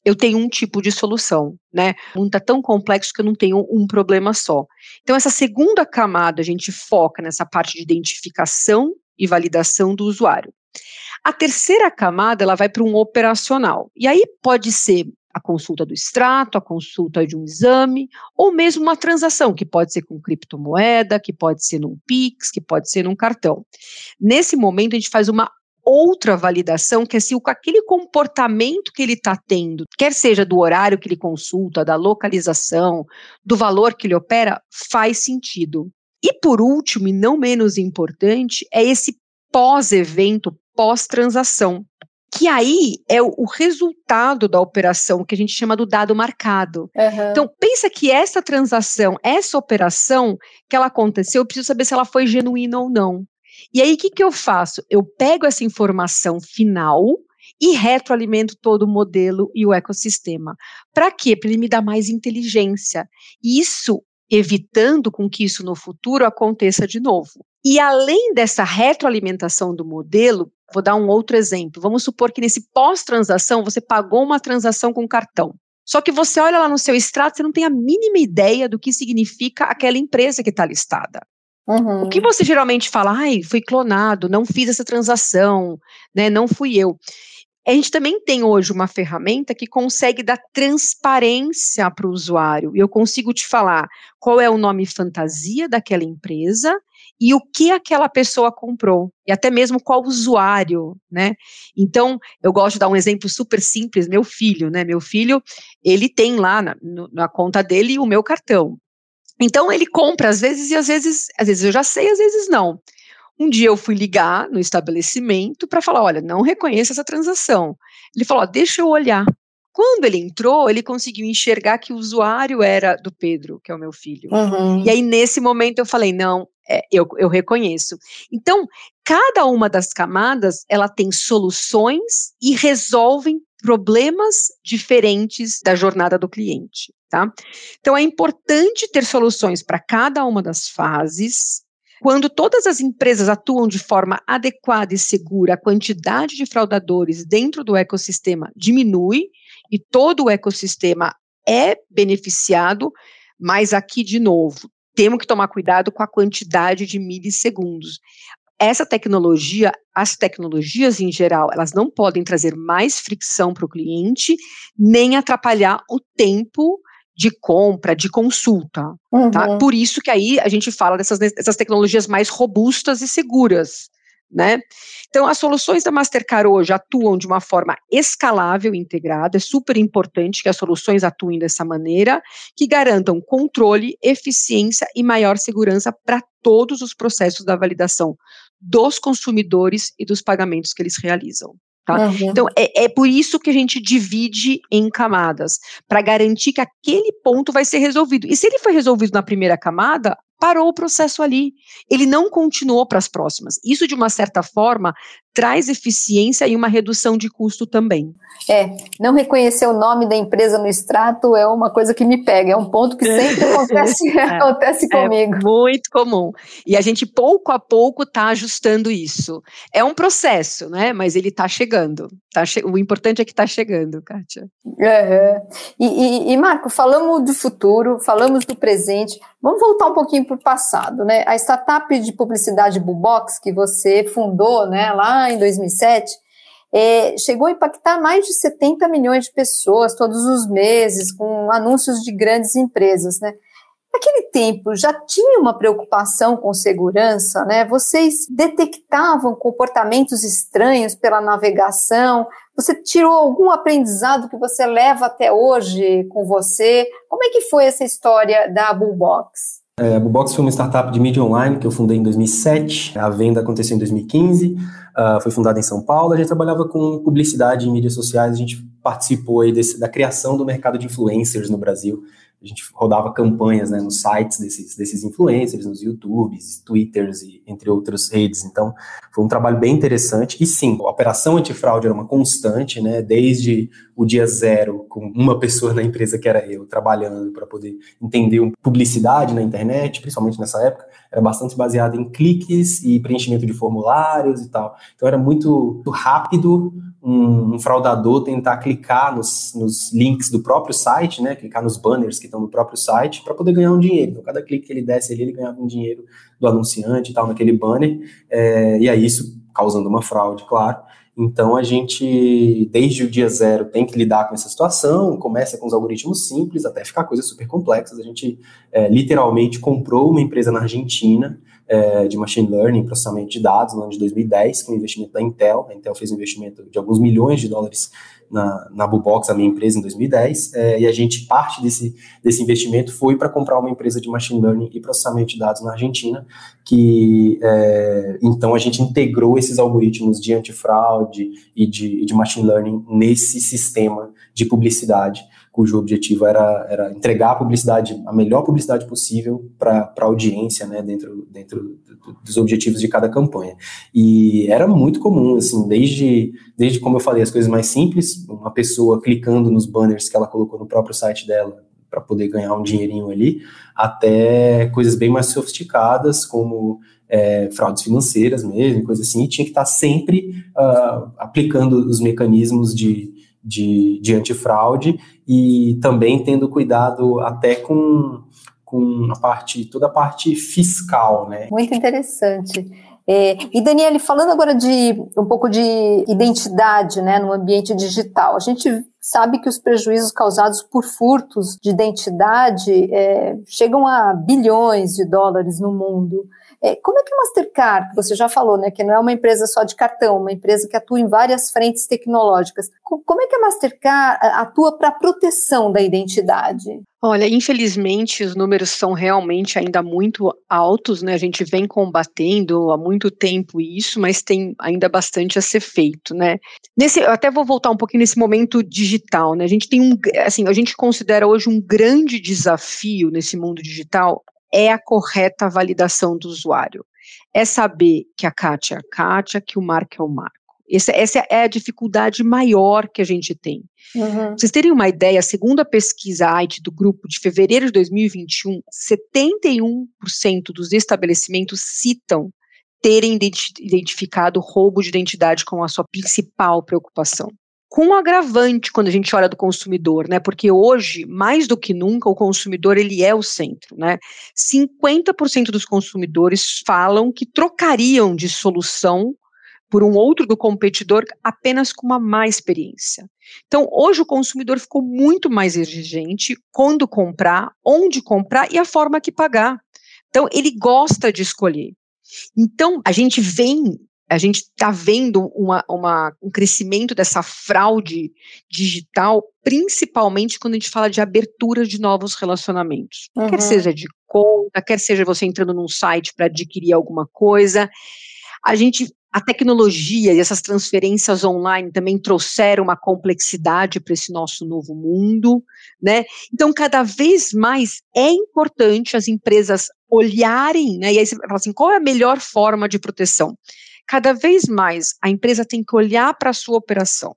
eu tenho um tipo de solução, né? O mundo está tão complexo que eu não tenho um problema só. Então, essa segunda camada, a gente foca nessa parte de identificação e validação do usuário. A terceira camada, ela vai para um operacional. E aí pode ser a consulta do extrato, a consulta de um exame, ou mesmo uma transação, que pode ser com criptomoeda, que pode ser num Pix, que pode ser num cartão. Nesse momento, a gente faz uma outra validação, que é se aquele comportamento que ele está tendo, quer seja do horário que ele consulta, da localização, do valor que ele opera, faz sentido. E por último, e não menos importante, é esse pós-evento, pós-transação, que aí é o, o, resultado da operação, que a gente chama do dado marcado. Uhum. Então, pensa que essa transação, essa operação que ela aconteceu, eu preciso saber se ela foi genuína ou não. E aí, o que, que eu faço? Eu pego essa informação final e retroalimento todo o modelo e o ecossistema. Para quê? Para ele me dar mais inteligência. Isso evitando com que isso no futuro aconteça de novo. E além dessa retroalimentação do modelo, vou dar um outro exemplo. Vamos supor que nesse pós-transação você pagou uma transação com cartão. Só que você olha lá no seu extrato, você não tem a mínima ideia do que significa aquela empresa que está listada. Uhum. O que você geralmente fala, ai, fui clonado, não fiz essa transação, né, não fui eu. A gente também tem hoje uma ferramenta que consegue dar transparência para o usuário. E eu consigo te falar qual é o nome fantasia daquela empresa e o que aquela pessoa comprou, e até mesmo qual usuário, né? Então, eu gosto de dar um exemplo super simples, meu filho, né? Meu filho, ele tem lá na, na conta dele o meu cartão. Então, ele compra às vezes e às vezes, às vezes eu já sei, às vezes não. Um dia eu fui ligar no estabelecimento para falar: olha, não reconheço essa transação. Ele falou: deixa eu olhar. Quando ele entrou, ele conseguiu enxergar que o usuário era do Pedro, que é o meu filho. Uhum. E aí, nesse momento, eu falei: não, é, eu, eu reconheço. Então, cada uma das camadas, ela tem soluções e resolvem problemas diferentes da jornada do cliente, tá? Então, é importante ter soluções para cada uma das fases, quando todas as empresas atuam de forma adequada e segura, a quantidade de fraudadores dentro do ecossistema diminui e todo o ecossistema é beneficiado, mas aqui, de novo, temos que tomar cuidado com a quantidade de milissegundos. Essa tecnologia, as tecnologias em geral, elas não podem trazer mais fricção para o cliente, nem atrapalhar o tempo de compra, de consulta. Tá? Uhum. Tá? Por isso que aí a gente fala dessas, dessas tecnologias mais robustas e seguras. Né? Então, as soluções da Mastercard hoje atuam de uma forma escalável e integrada. É super importante que as soluções atuem dessa maneira, que garantam controle, eficiência e maior segurança para todos os processos da validação dos consumidores e dos pagamentos que eles realizam. Tá? Uhum. Então, é, é por isso que a gente divide em camadas, para garantir que aquele ponto vai ser resolvido. E se ele foi resolvido na primeira camada, parou o processo ali. Ele não continuou para as próximas. Isso, de uma certa forma, traz eficiência e uma redução de custo também. É, não reconhecer o nome da empresa no extrato é uma coisa que me pega, é um ponto que sempre acontece, é, acontece é comigo. É muito comum. E a gente, pouco a pouco, está ajustando isso. É um processo, né? Mas ele está chegando. Tá che o importante é que está chegando, Kátia. Uhum. E, e, e, Marco, falamos do futuro, falamos do presente, vamos voltar um pouquinho para o passado, né? A startup de publicidade Bubox, que você fundou, né, lá em 2007, é, chegou a impactar mais de 70 milhões de pessoas todos os meses, com anúncios de grandes empresas, né? Naquele tempo já tinha uma preocupação com segurança, né? Vocês detectavam comportamentos estranhos pela navegação? Você tirou algum aprendizado que você leva até hoje com você? Como é que foi essa história da Bullbox? É, a Bullbox foi uma startup de mídia online que eu fundei em 2007. A venda aconteceu em 2015. Uh, ah, foi fundada em São Paulo. A gente trabalhava com publicidade em mídias sociais. A gente participou aí desse, da criação do mercado de influencers no Brasil a gente rodava campanhas né, nos sites desses, desses influencers, nos YouTubes, Twitters e entre outras redes. Então, foi um trabalho bem interessante. E sim, a operação antifraude era uma constante, né, desde o dia zero, com uma pessoa na empresa que era eu, trabalhando para poder entender publicidade na internet, principalmente nessa época, era bastante baseado em cliques e preenchimento de formulários e tal. Então, era muito rápido, um, um, fraudador tentar clicar nos, nos, links do próprio site, né, clicar nos banners que estão no próprio site para poder ganhar um dinheiro. Então, cada clique que ele desse ali, ele ganhava um dinheiro do anunciante e tal, naquele banner, é, e aí isso causando uma fraude, claro. Então, a gente, desde o dia zero, tem que lidar com essa situação, começa com os algoritmos simples, até ficar coisas super complexas. A gente, é, literalmente, comprou uma empresa na Argentina, é, de machine learning, processamento de dados, no ano de 2010, com investimento da Intel. A Intel fez um investimento de alguns milhões de dólares na, na Bubox, a minha empresa, em 2010, é, e a gente, parte desse, desse investimento foi para comprar uma empresa de machine learning e processamento de dados na Argentina, que é, então a gente integrou esses algoritmos de antifraude e de, de machine learning nesse sistema de publicidade cujo objetivo era, era entregar a publicidade, a melhor publicidade possível para a audiência, né, dentro, dentro dos objetivos de cada campanha. E era muito comum, assim, desde, desde, como eu falei, as coisas mais simples, uma pessoa clicando nos banners que ela colocou no próprio site dela para poder ganhar um dinheirinho ali, até coisas bem mais sofisticadas, como é, fraudes financeiras mesmo, coisas assim, e tinha que estar tá sempre uh, aplicando os mecanismos de, de, de antifraude e também tendo cuidado até com, com a parte, toda a parte fiscal, né? Muito interessante. É, e Daniele, falando agora de um pouco de identidade né, no ambiente digital, a gente sabe que os prejuízos causados por furtos de identidade é, chegam a bilhões de dólares no mundo. É, como é que a Mastercard, que você já falou, né, que não é uma empresa só de cartão, uma empresa que atua em várias frentes tecnológicas, como é que a Mastercard atua para a proteção da identidade? Olha, infelizmente os números são realmente ainda muito altos, né? A gente vem combatendo há muito tempo isso, mas tem ainda bastante a ser feito, né? Nesse, eu até vou voltar um pouquinho nesse momento digital, né? A gente tem um, assim, a gente considera hoje um grande desafio nesse mundo digital é a correta validação do usuário. É saber que a Kátia é a Kátia, que o Marco é o Marco. Essa, essa é a dificuldade maior que a gente tem. Uhum. Vocês terem uma ideia, segundo a pesquisa IT do grupo de fevereiro de 2021, 71% dos estabelecimentos citam terem identificado roubo de identidade como a sua principal preocupação. Com um agravante quando a gente olha do consumidor, né? Porque hoje, mais do que nunca, o consumidor ele é o centro, né? 50% dos consumidores falam que trocariam de solução por um outro do competidor apenas com uma má experiência. Então, hoje o consumidor ficou muito mais exigente quando comprar, onde comprar e a forma que pagar. Então, ele gosta de escolher. Então, a gente vem a gente está vendo uma, uma, um crescimento dessa fraude digital, principalmente quando a gente fala de abertura de novos relacionamentos. Uhum. Quer seja de conta, quer seja você entrando num site para adquirir alguma coisa. A gente a tecnologia e essas transferências online também trouxeram uma complexidade para esse nosso novo mundo, né? Então, cada vez mais é importante as empresas olharem, né? E aí você fala assim, qual é a melhor forma de proteção? Cada vez mais a empresa tem que olhar para a sua operação,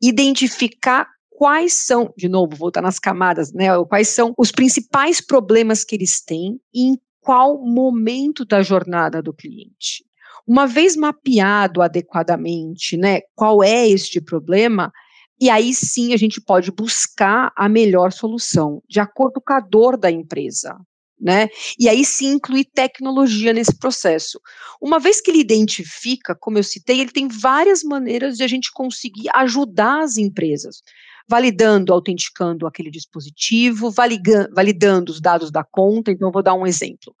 identificar quais são, de novo, voltar nas camadas, né? Quais são os principais problemas que eles têm e em qual momento da jornada do cliente. Uma vez mapeado adequadamente, né, qual é este problema, e aí sim a gente pode buscar a melhor solução, de acordo com a dor da empresa né? E aí sim incluir tecnologia nesse processo. Uma vez que ele identifica, como eu citei, ele tem várias maneiras de a gente conseguir ajudar as empresas, validando, autenticando aquele dispositivo, validando os dados da conta. Então, vou dar um exemplo.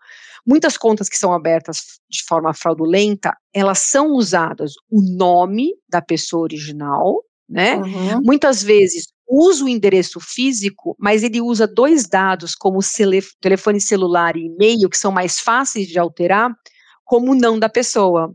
Muitas contas que são abertas de forma fraudulenta, elas são usadas o nome da pessoa original, né? Uhum. Muitas vezes usa o endereço físico, mas ele usa dois dados, como telefone celular e e-mail, que são mais fáceis de alterar, como não da pessoa.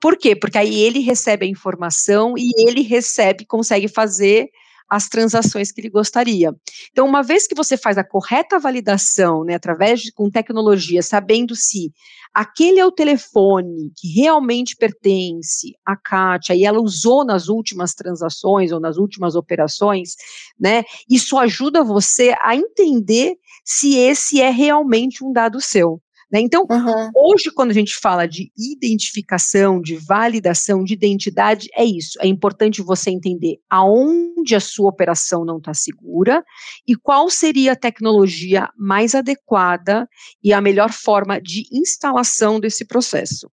Por quê? Porque aí ele recebe a informação e ele recebe, consegue fazer as transações que ele gostaria. Então, uma vez que você faz a correta validação, né, através de com tecnologia, sabendo se aquele é o telefone que realmente pertence à Kátia e ela usou nas últimas transações ou nas últimas operações, né, isso ajuda você a entender se esse é realmente um dado seu. Né? Então, uhum. hoje, quando a gente fala de identificação, de validação, de identidade, é isso. É importante você entender aonde a sua operação não está segura e qual seria a tecnologia mais adequada e a melhor forma de instalação desse processo.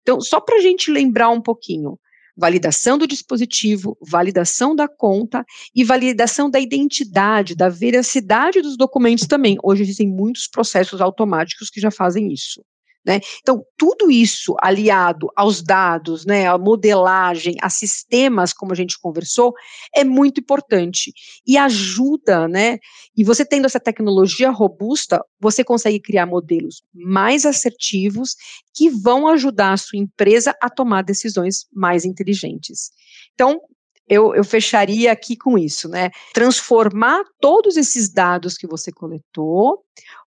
Então, só para a gente lembrar um pouquinho, validação do dispositivo, validação da conta e validação da identidade, da veracidade dos documentos também. Hoje existem muitos processos automáticos que já fazem isso. Né? Então, tudo isso aliado aos dados, né, a modelagem, a sistemas, como a gente conversou, é muito importante e ajuda, né? E você tendo essa tecnologia robusta, você consegue criar modelos mais assertivos que vão ajudar a sua empresa a tomar decisões mais inteligentes. Então, eu, eu, fecharia aqui com isso, né? Transformar todos esses dados que você coletou,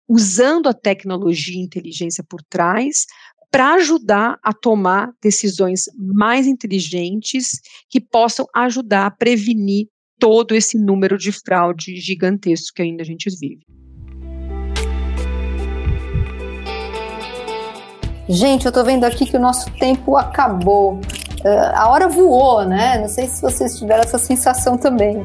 usando a tecnologia e inteligência por trás, para ajudar a tomar decisões mais inteligentes que possam ajudar a prevenir todo esse número de fraude gigantesco que ainda a gente vive. Gente, eu estou vendo aqui que o nosso tempo acabou. Uh, a hora voou, né? Não sei se vocês tiveram essa sensação também.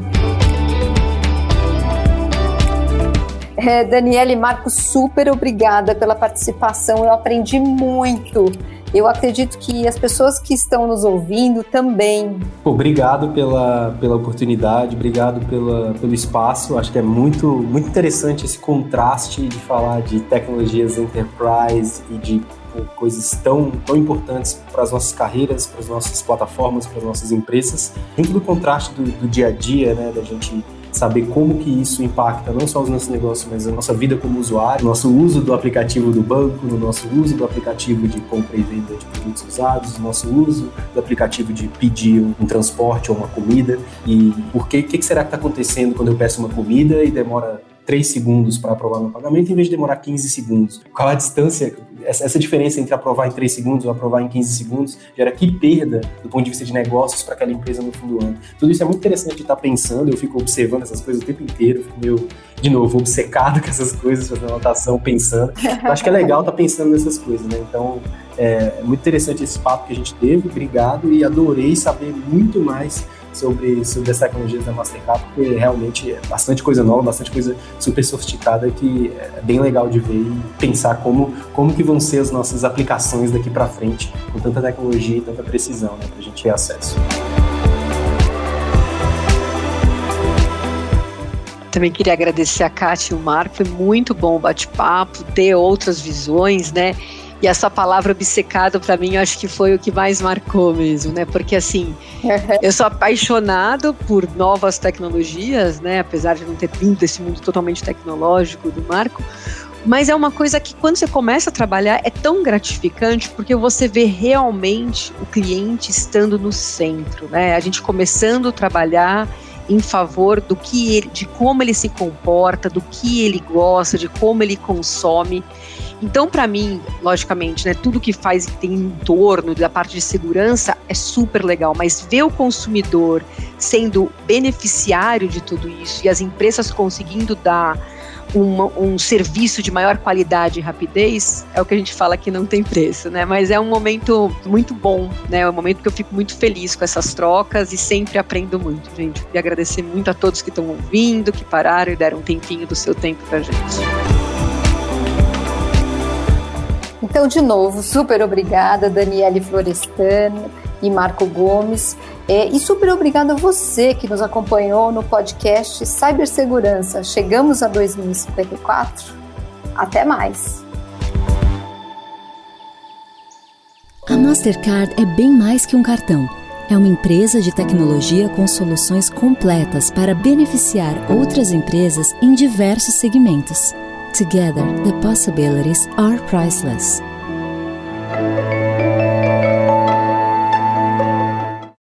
É, e Marcos, super obrigada pela participação. Eu aprendi muito. Eu acredito que as pessoas que estão nos ouvindo também. Obrigado pela, pela oportunidade, obrigado pela, pelo espaço. Acho que é muito, muito interessante esse contraste de falar de tecnologias enterprise e de coisas tão, tão importantes para as nossas carreiras, para as nossas plataformas, para as nossas empresas, dentro do contraste do, do dia a dia, né, da gente saber como que isso impacta não só os nossos negócios, mas a nossa vida como usuário, nosso uso do aplicativo do banco, no nosso uso do aplicativo de compra e venda de produtos usados, nosso uso do aplicativo de pedir um, transporte ou uma comida. E por que que será que está acontecendo quando eu peço uma comida e demora 3 segundos para aprovar meu pagamento em vez de demorar 15 segundos? Qual a distância essa, diferença entre aprovar em 3 segundos ou aprovar em 15 segundos gera que perda do ponto de vista de negócios para aquela empresa no fundo do ano. Tudo isso é muito interessante de estar pensando, eu fico observando essas coisas o tempo inteiro, fico meio, de novo, obcecado com essas coisas, fazendo anotação, pensando. Eu acho que é legal estar pensando nessas coisas, né? Então, é, é muito interessante esse papo que a gente teve, obrigado e adorei saber muito mais sobre, sobre as tecnologias da Mastercard, porque realmente é bastante coisa nova, bastante coisa super sofisticada que é bem legal de ver e pensar como, como que vão ser as nossas aplicações daqui para frente, com tanta tecnologia e tanta precisão, né, para a gente ter acesso. Também queria agradecer a Kátia e o Marco, foi muito bom o bate-papo, ter outras visões, né? E essa palavra obcecado para mim, eu acho que foi o que mais marcou mesmo, né? Porque assim, eu sou apaixonado por novas tecnologias, né? Apesar de não ter vindo desse mundo totalmente tecnológico do Marco, mas é uma coisa que quando você começa a trabalhar é tão gratificante porque você vê realmente o cliente estando no centro, né? A gente começando a trabalhar em favor do que ele, de como ele se comporta, do que ele gosta, de como ele consome. Então, para mim, logicamente, né, tudo que faz tem em torno da parte de segurança é super legal, mas ver o consumidor sendo beneficiário de tudo isso e as empresas conseguindo dar uma, um serviço de maior qualidade e rapidez, é o que a gente fala que não tem preço, né? Mas é um momento muito bom, né? É um momento que eu fico muito feliz com essas trocas e sempre aprendo muito, gente. E agradecer muito a todos que estão ouvindo, que pararam e deram um tempinho do seu tempo pra gente. Então, de novo, super obrigada, Daniele Florestano e Marco Gomes. É, e super obrigada a você que nos acompanhou no podcast Cibersegurança. Chegamos a 2054? Até mais! A Mastercard é bem mais que um cartão. É uma empresa de tecnologia com soluções completas para beneficiar outras empresas em diversos segmentos. Together, the possibilities are priceless.